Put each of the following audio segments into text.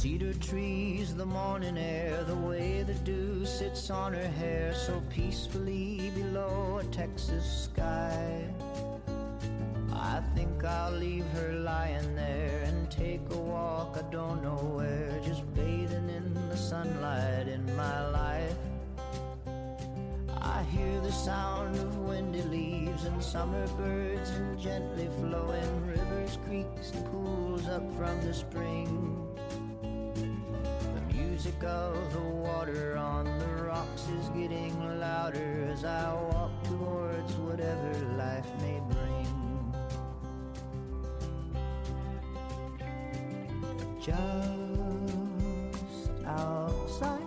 cedar trees, the morning air, the way the dew sits on her hair so peacefully below a Texas sky. I think I'll leave her lying there and take a walk, I don't know where, just bathing in the sunlight in my life. I hear the sound of windy leaves and summer birds and gently flowing rivers, creeks, and pools up from the spring. Of the water on the rocks is getting louder as I walk towards whatever life may bring. Just outside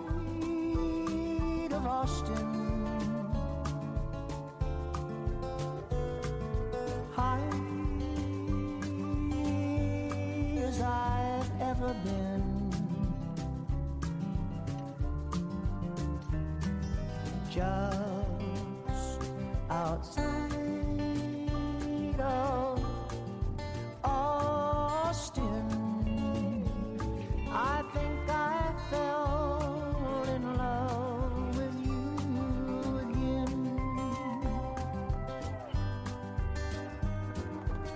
of Austin. high as I've ever been. Just outside of Austin, I think I fell in love with you again.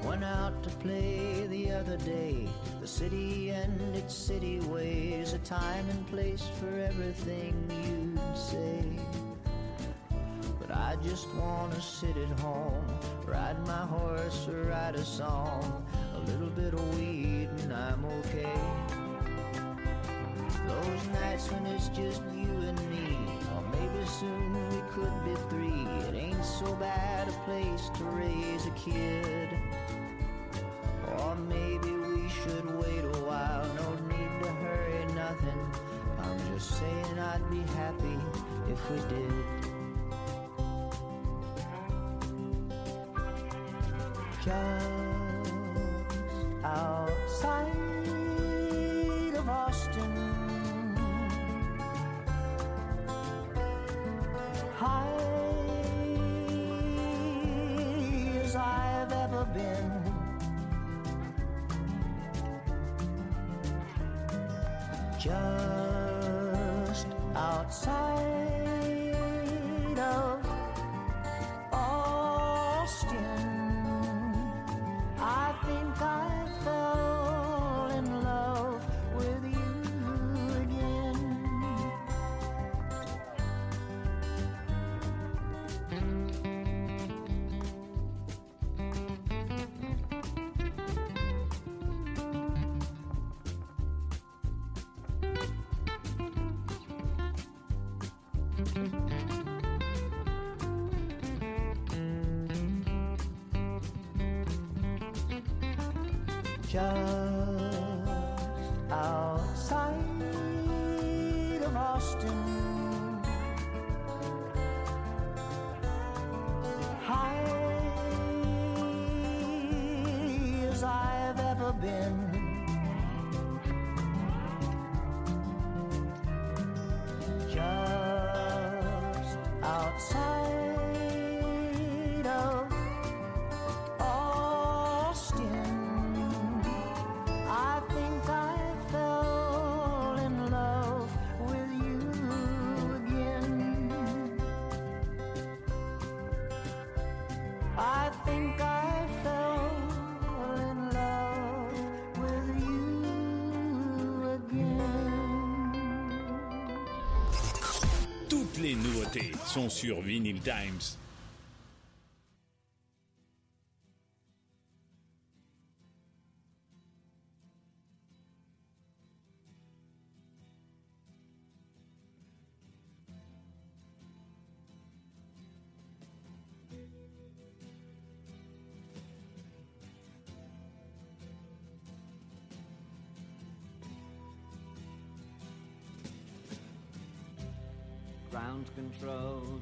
Went out to play the other day. The city and its city ways, a time and place for everything you'd say. Just wanna sit at home, ride my horse or write a song. A little bit of weed and I'm okay. Those nights when it's just you and me, or maybe soon we could be three. It ain't so bad a place to raise a kid. Or maybe we should wait a while, no need to hurry, nothing. I'm just saying I'd be happy if we did. Just outside of Austin. high as I've ever been. Just Just les nouveautés sont sur Vinyl Times.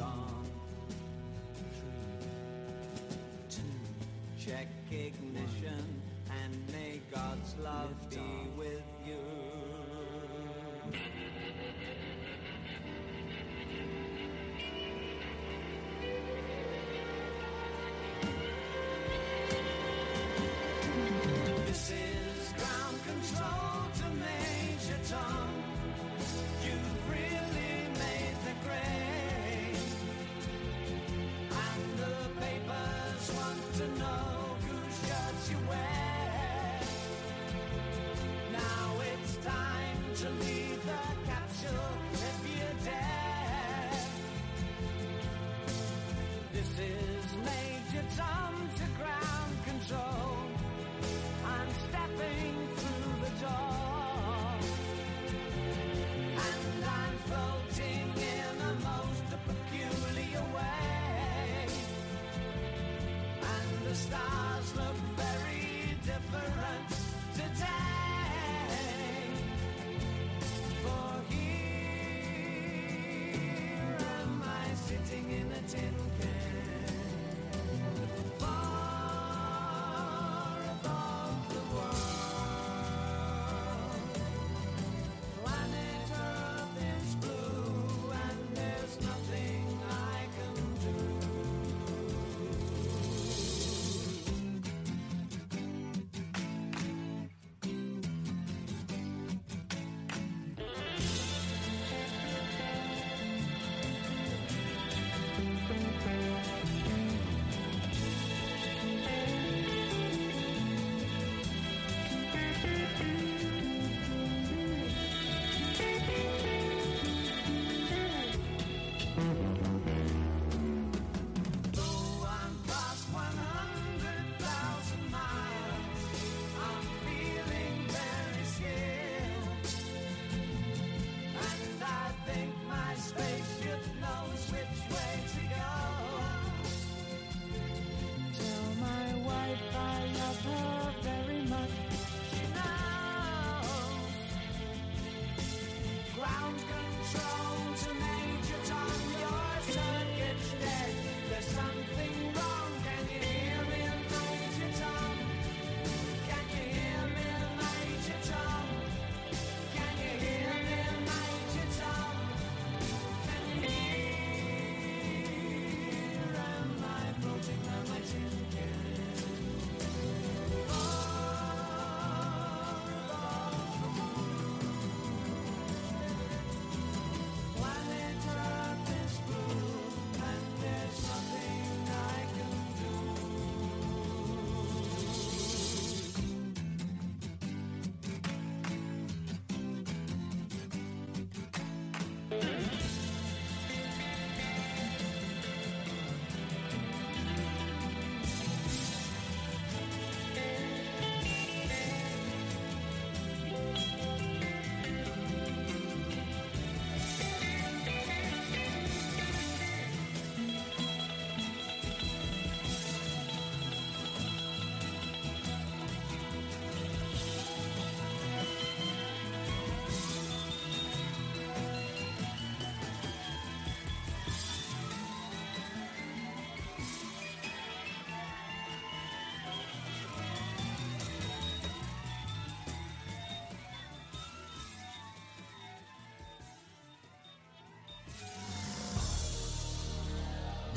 song. Three, two, check ignition, one. and may God's love Lift be off. with you.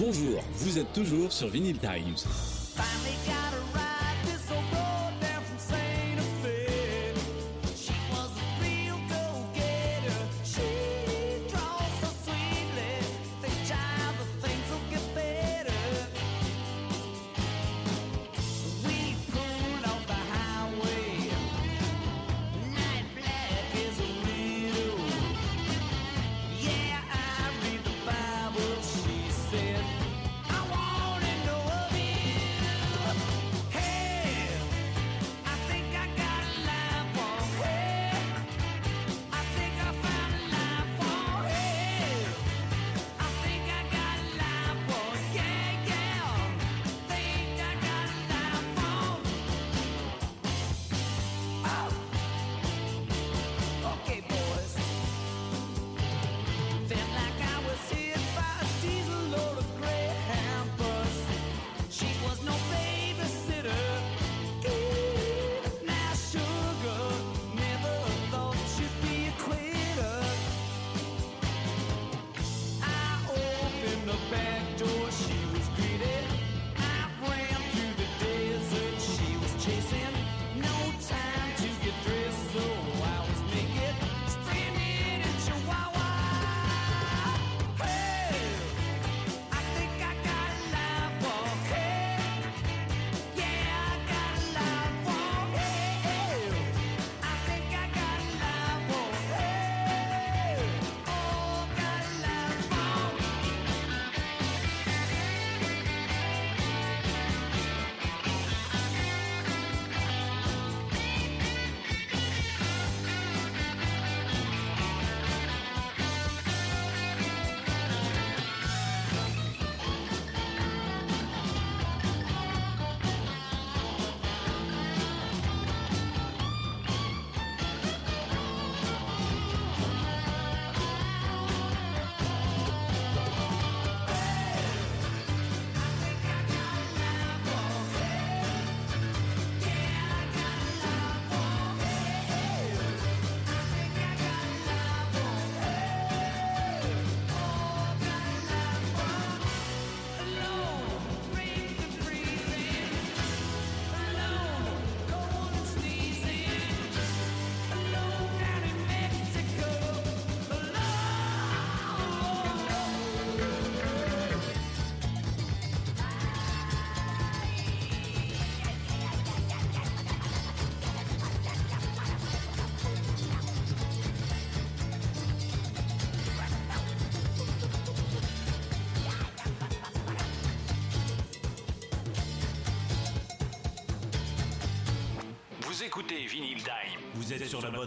Bonjour, vous êtes toujours sur Vinyl Times.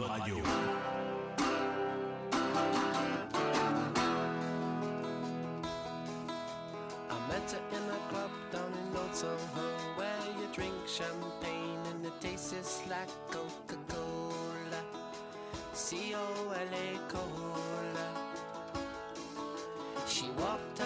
Radio. I met her in a club down in Old Soho where you drink champagne and it tastes like Coca Cola. C O L A Cola. She walked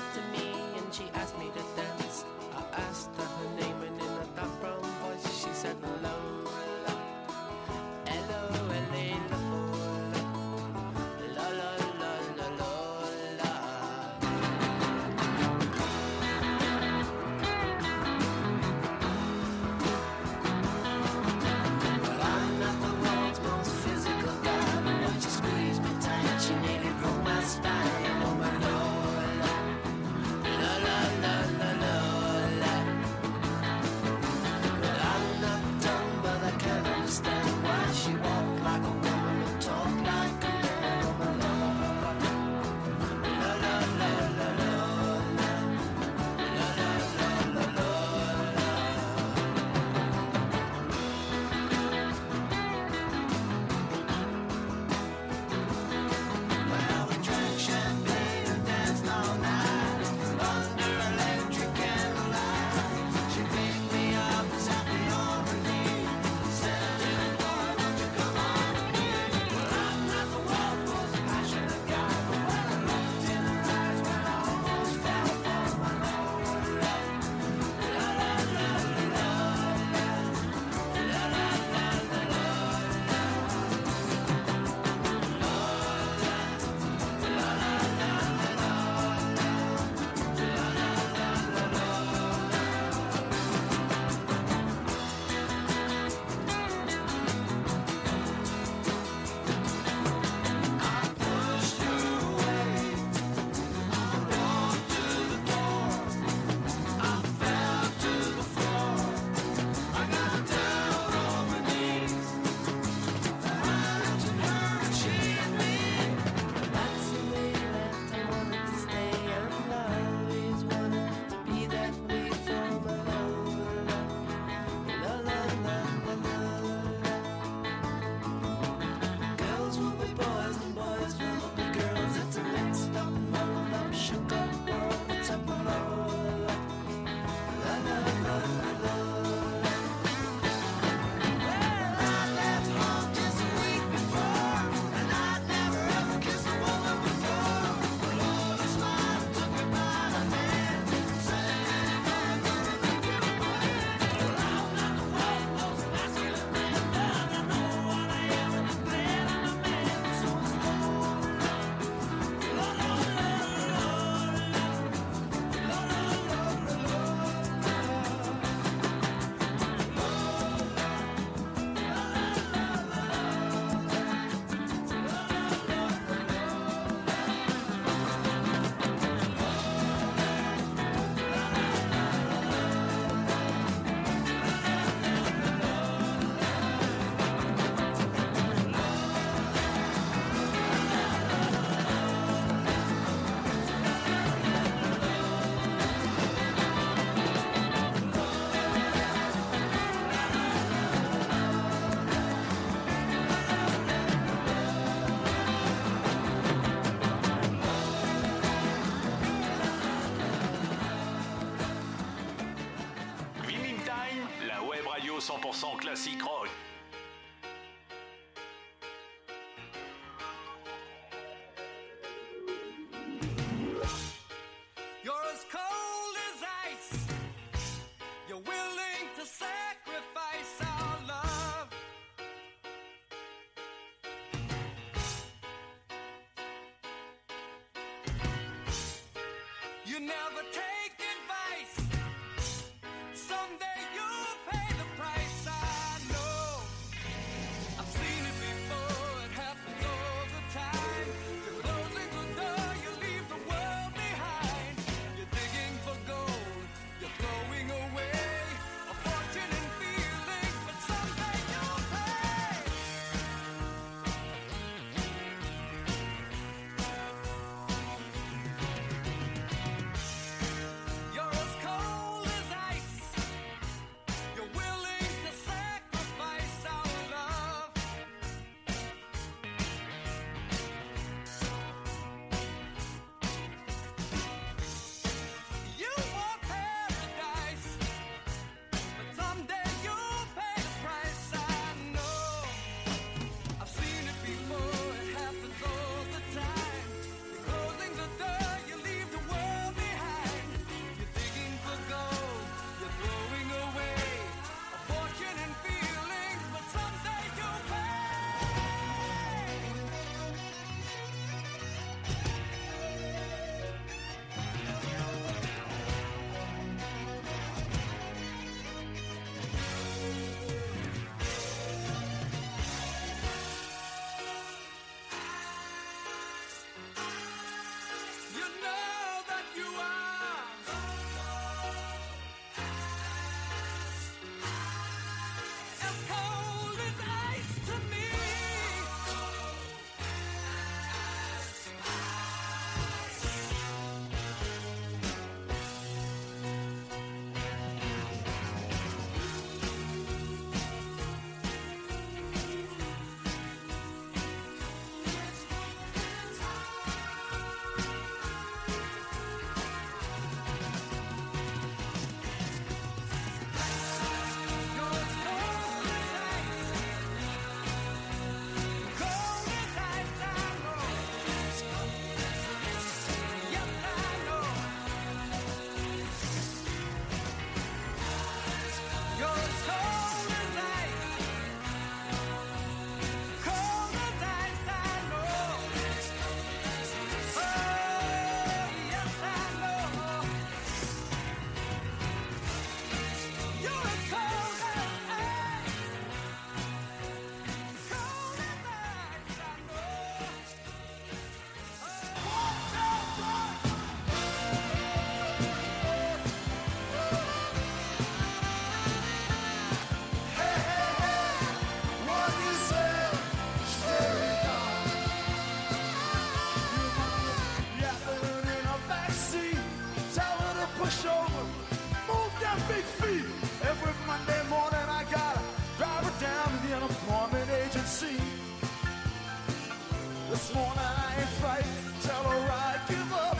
This morning I ain't right. Tell her I give up.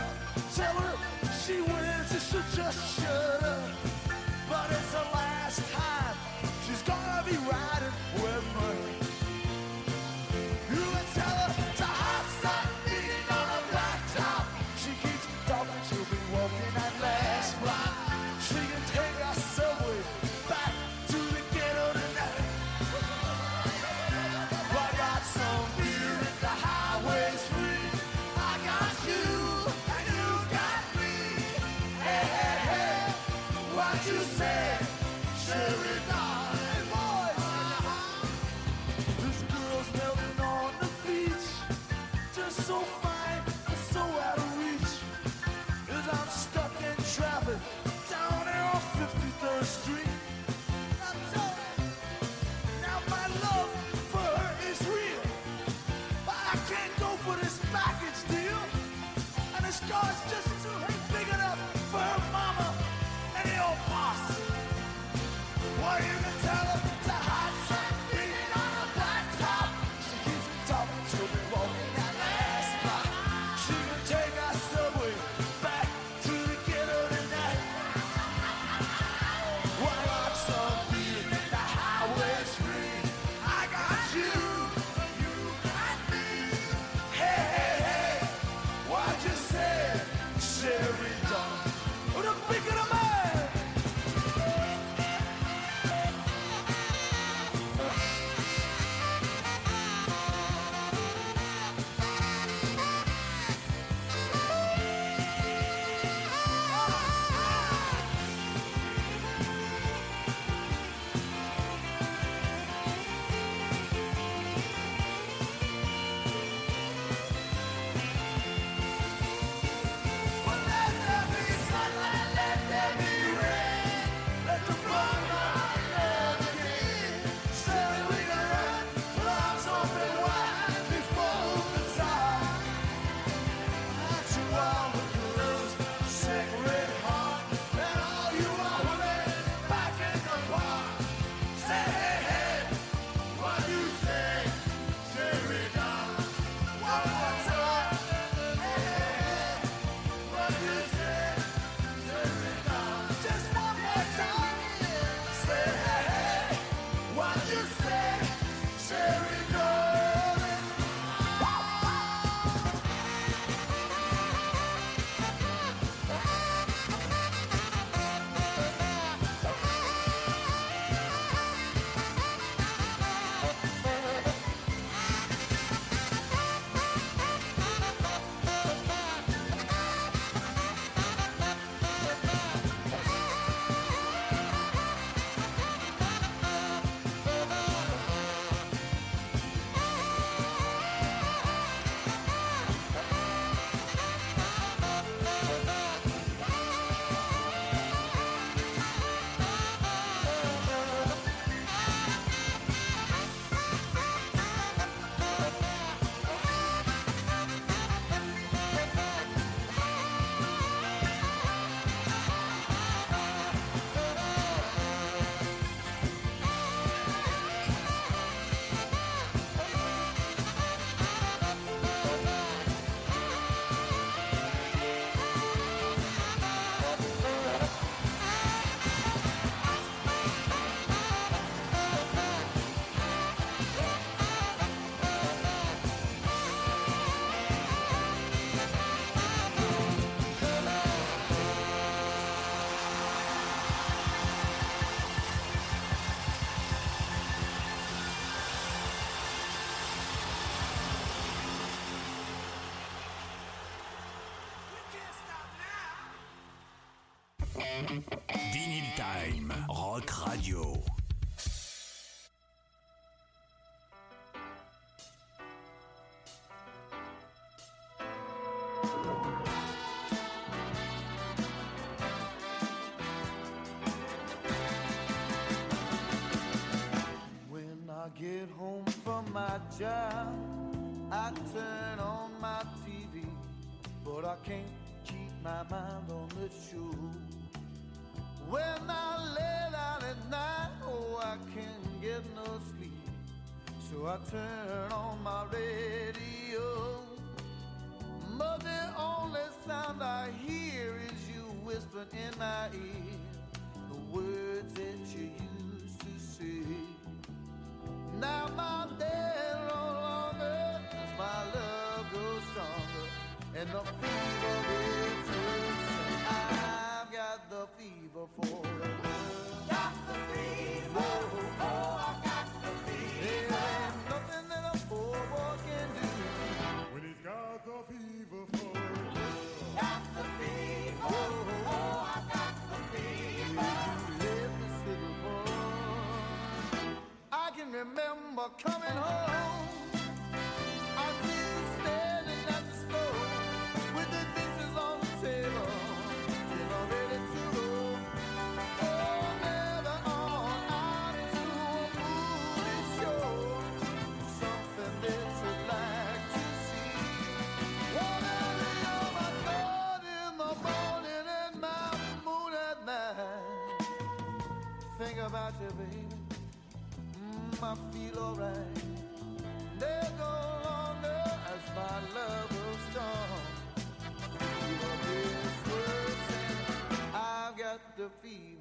Tell her she wins and should just shut up. But it's a lie. cars just too big enough for mama and Vinyl Time, Rock Radio. When I get home from my job, I turn on my TV, but I can't keep my mind on the show. So I turn on my radio. But the only sound I hear is you whispering in my ear the words that you used to say. Now my day no longer, cause my love grows stronger, and the fever returns. I've got the fever for love. coming. fever.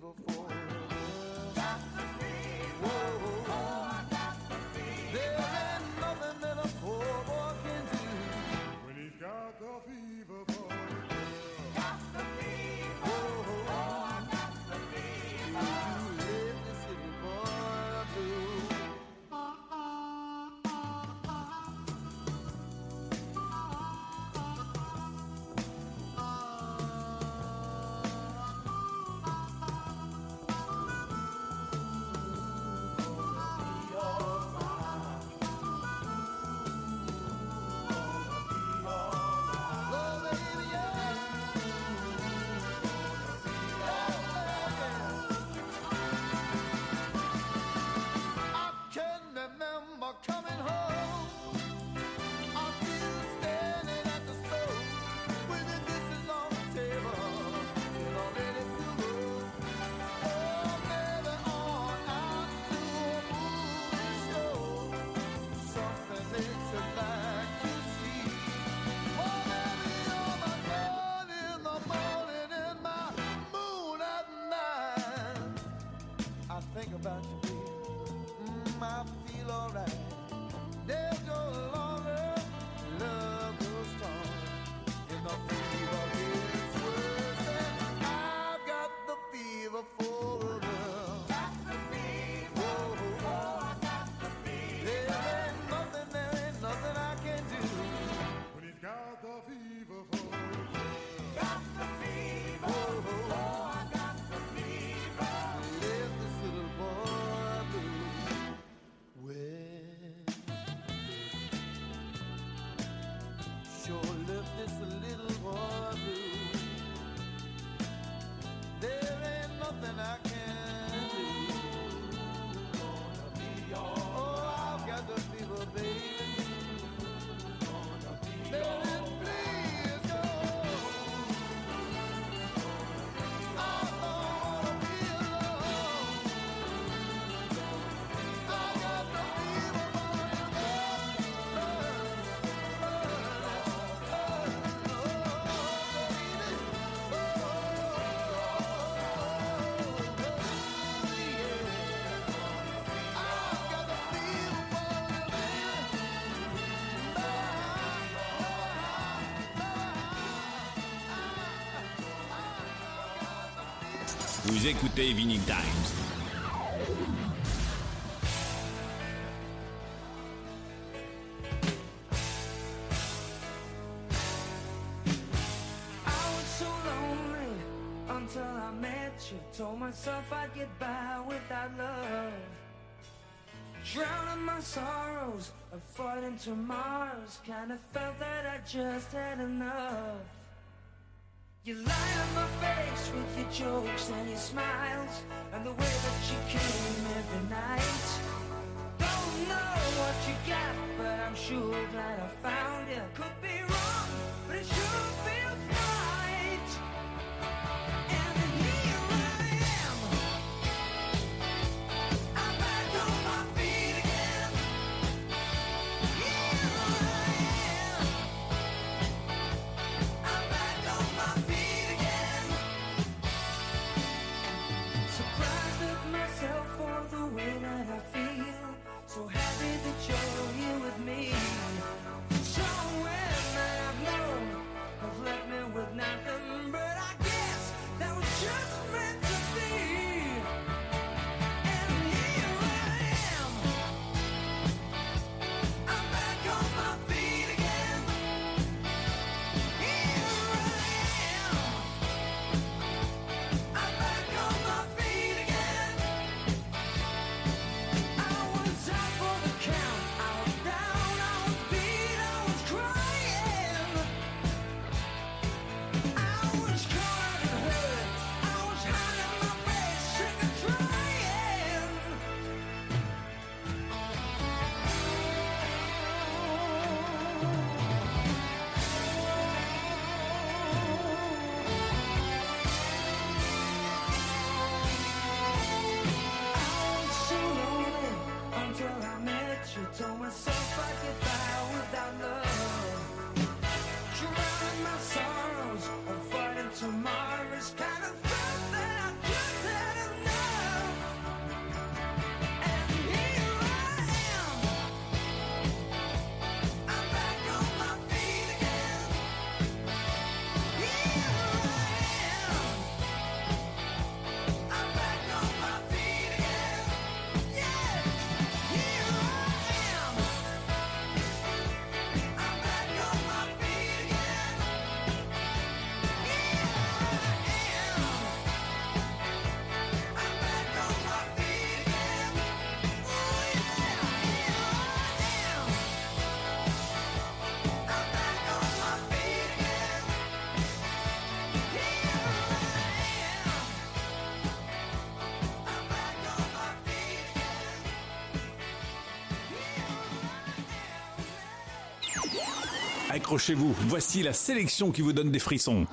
Vous écoutez Vinyl Times. Until I met you, told myself I'd get by without love. Drowning my sorrows, avoiding tomorrows. Kinda felt that I just had enough. You lie on my face with your jokes and your smiles And the way that you came every night. Don't know what you got, but I'm sure glad I found you Could be Accrochez-vous, voici la sélection qui vous donne des frissons.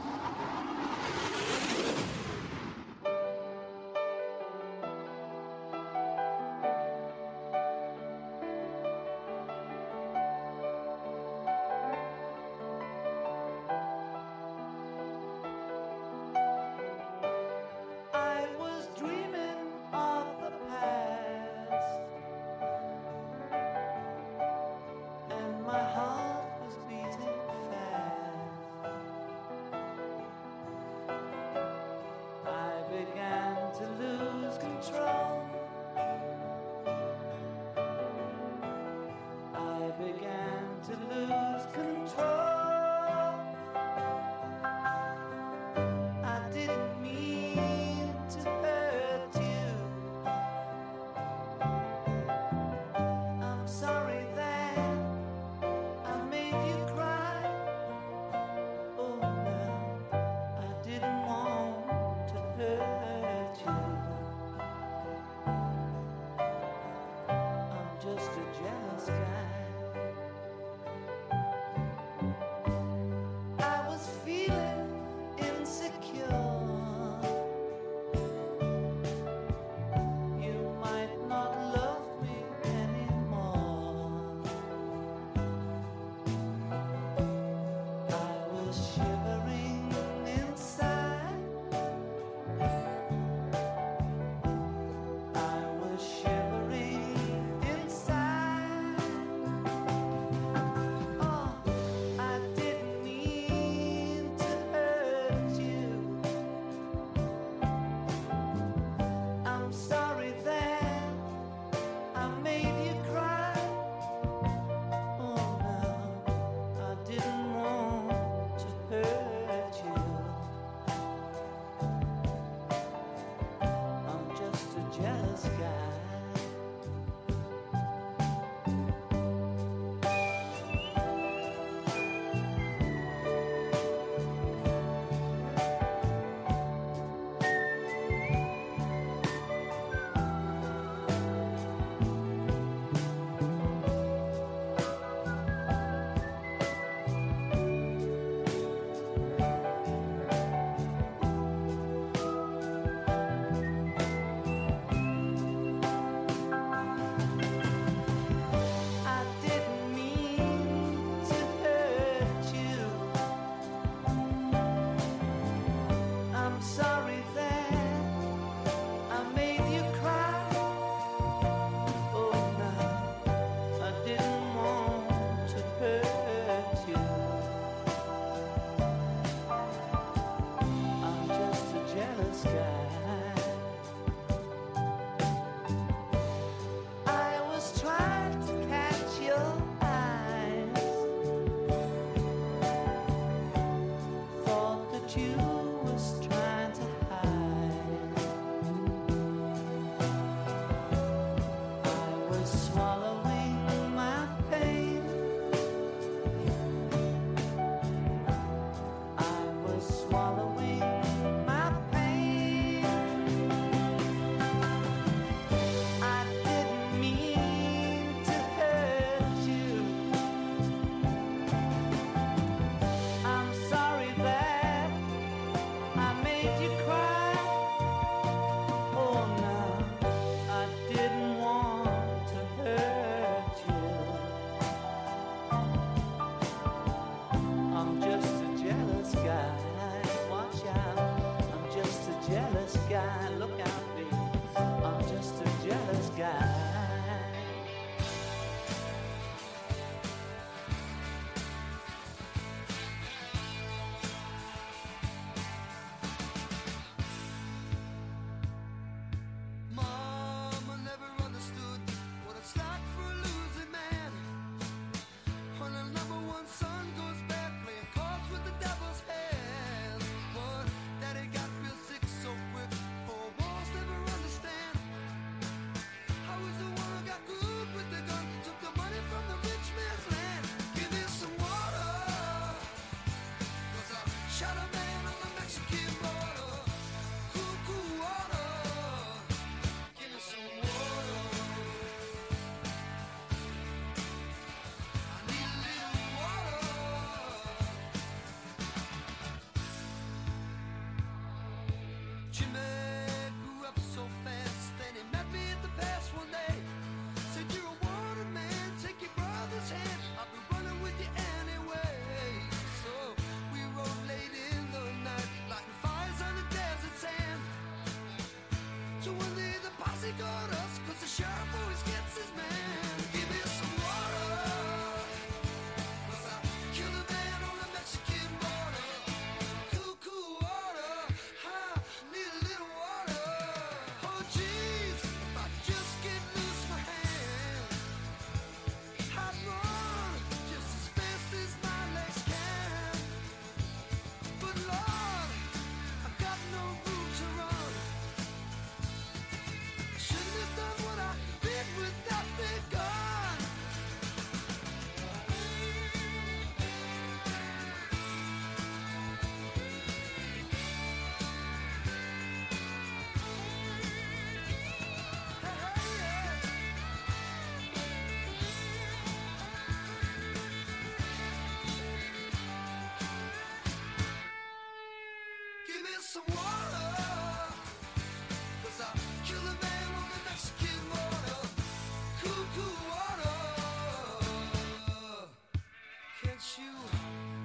at you.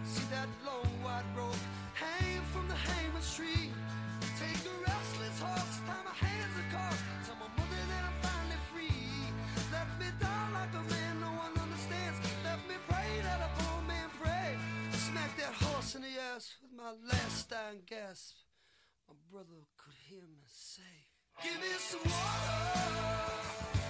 See that long white rope hanging from the hangman's tree. Take the restless horse, tie my hands across. Tell my mother that I'm finally free. Let me die like a man no one understands. Let me pray that a poor man pray. Smack that horse in the ass with my last dying gasp. My brother could hear me say, Give me some water.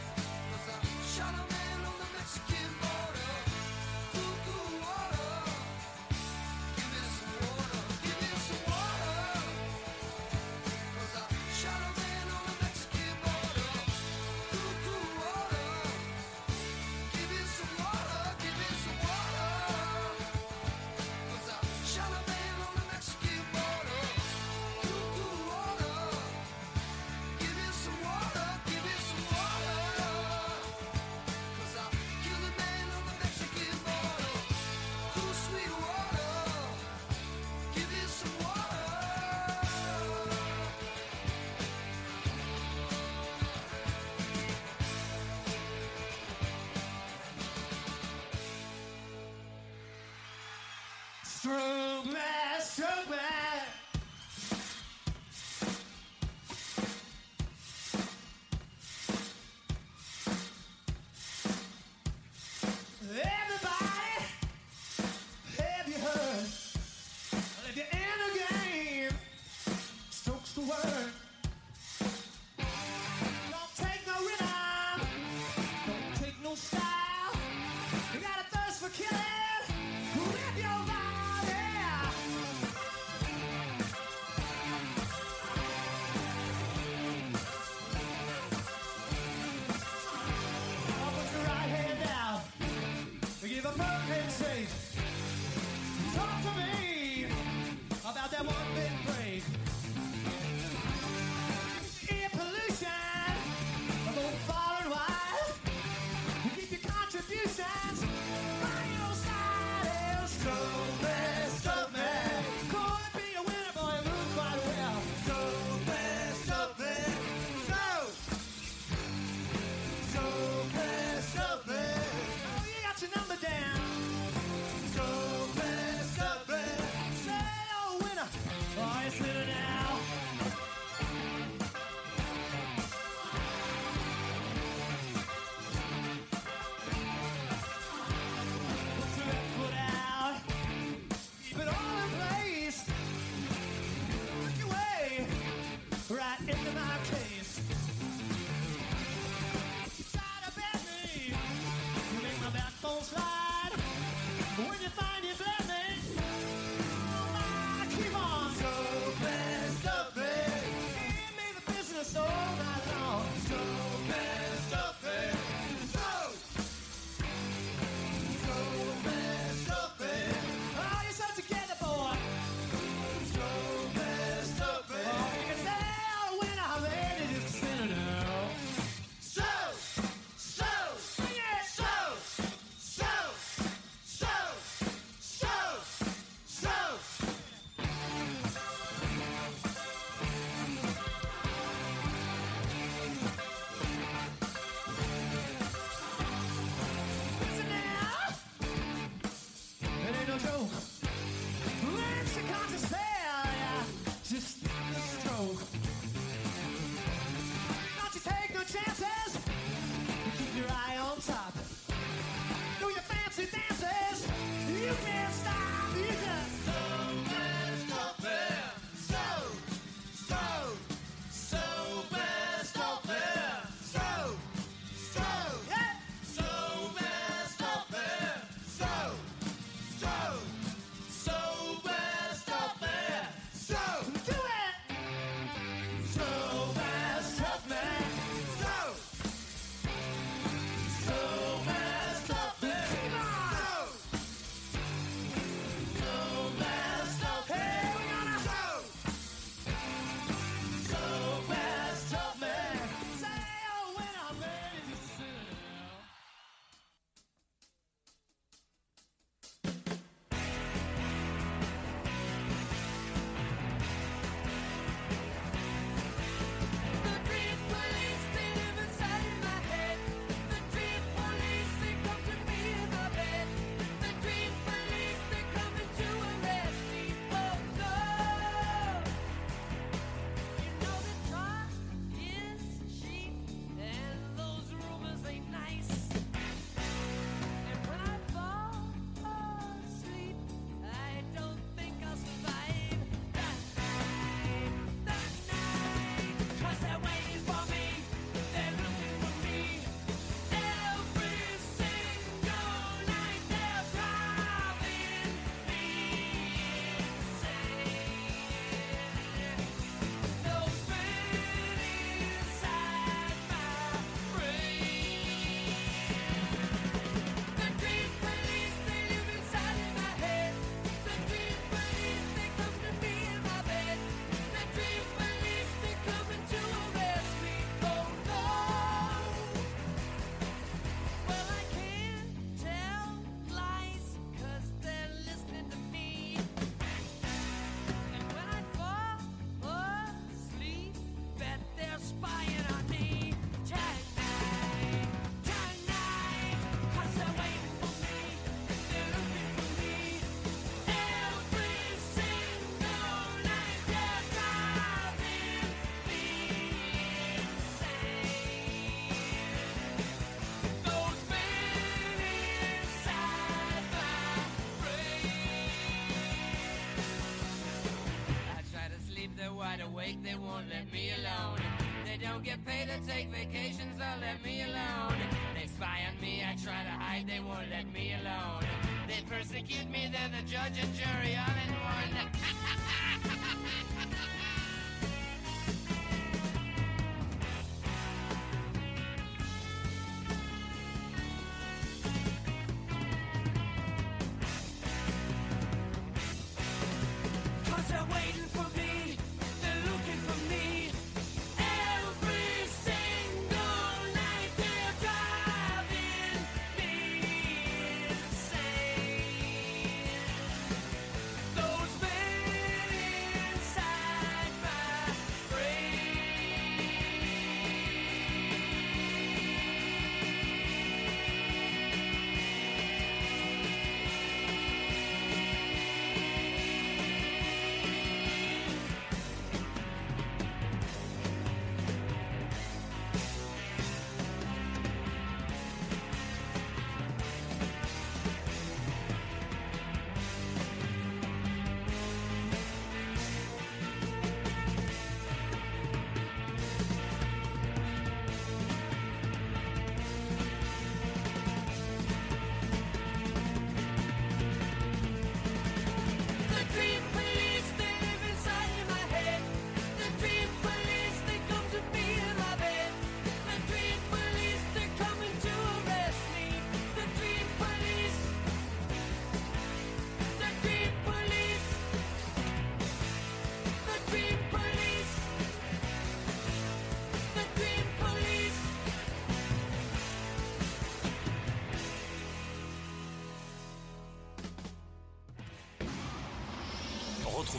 awake, they won't let me alone. They don't get paid to take vacations, they'll let me alone. They spy on me, I try to hide, they won't let me alone. They persecute me, they're the judge and jury all in one.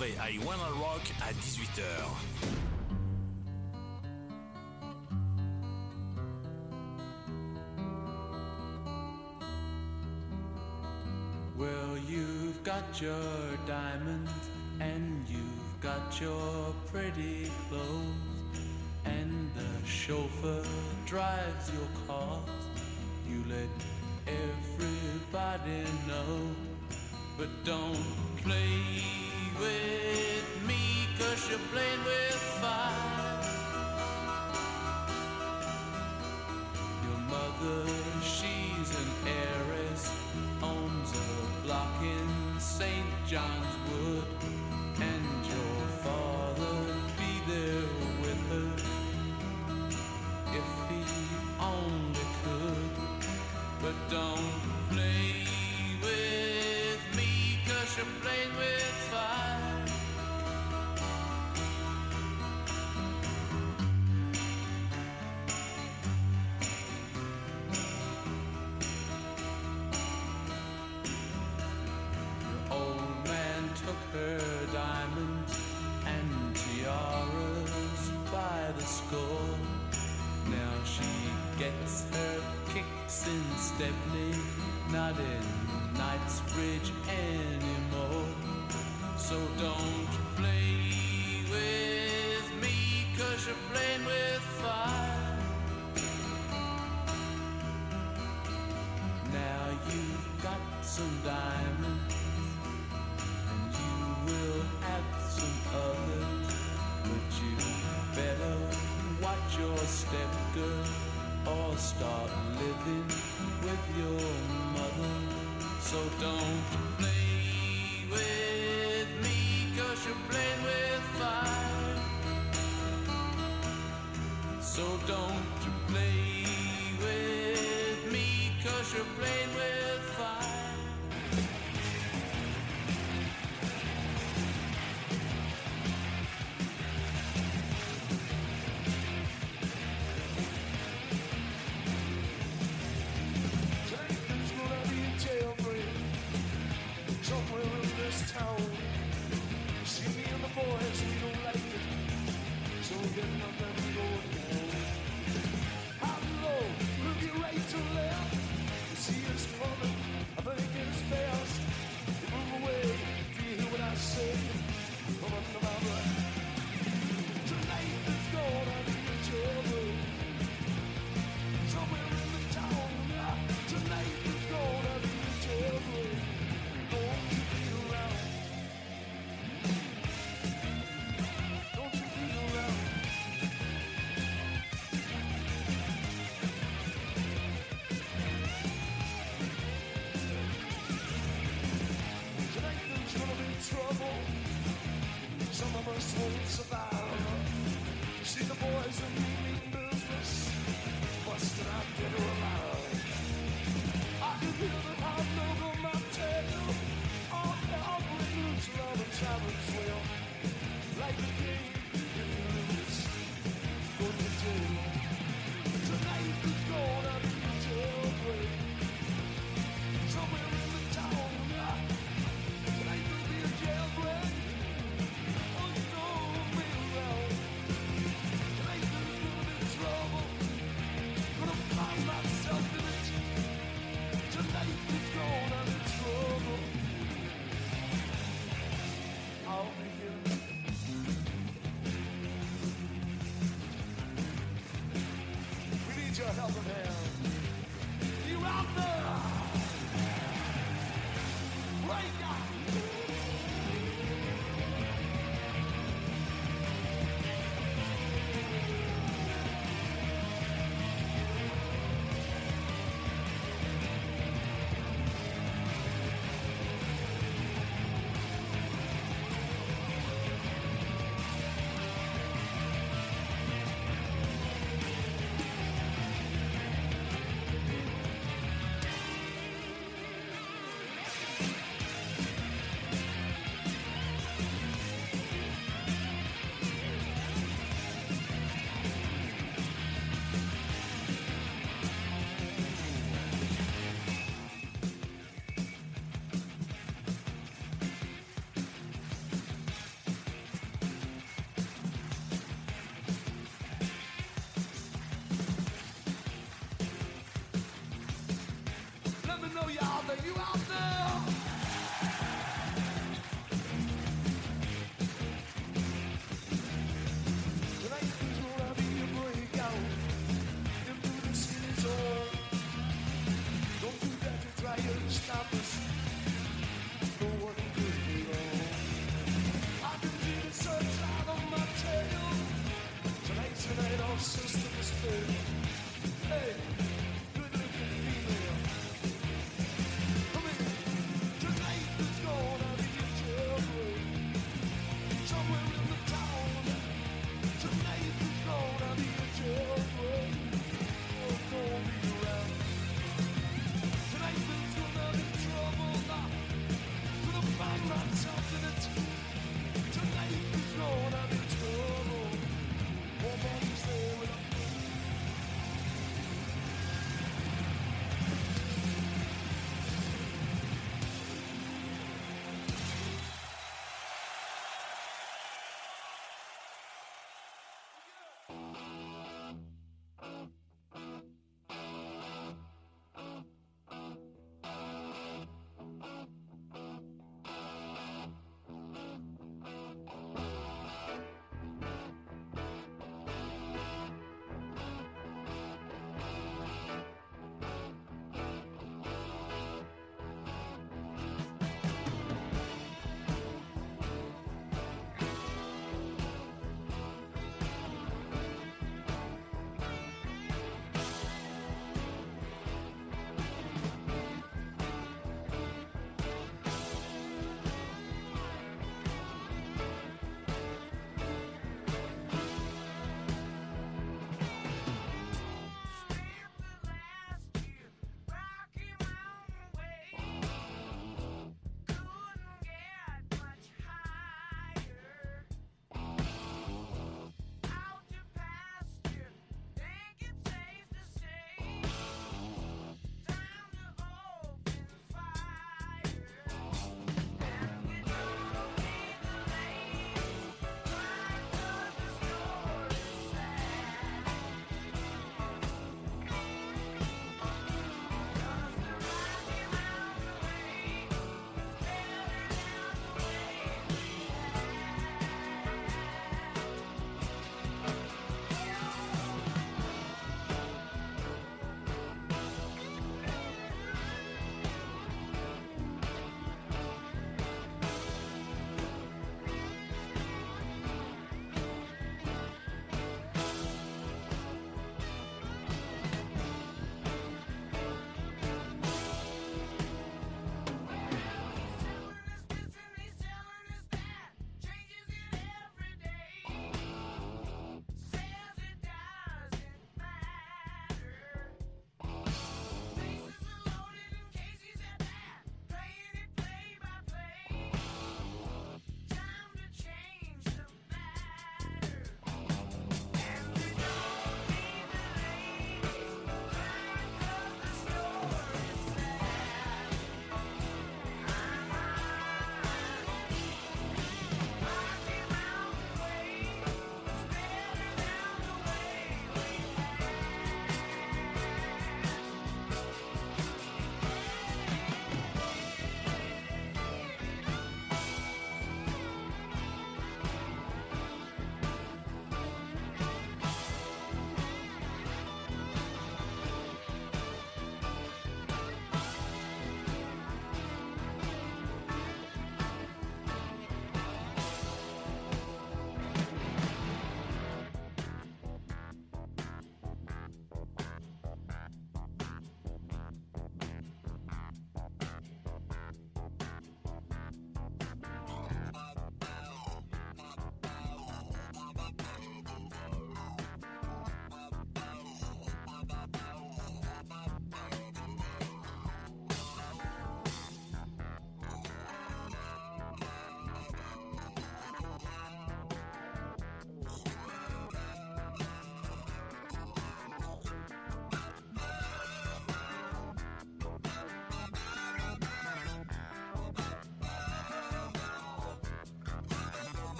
retrouvez à Iwana Rock à 18h. Well, you've got your diamond, and you've got your pretty clothes, and the chauffeur drives your car. You let everybody know, but don't.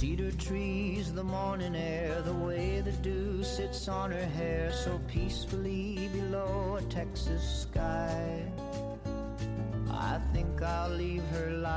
Cedar trees, the morning air, the way the dew sits on her hair so peacefully below a Texas sky. I think I'll leave her life.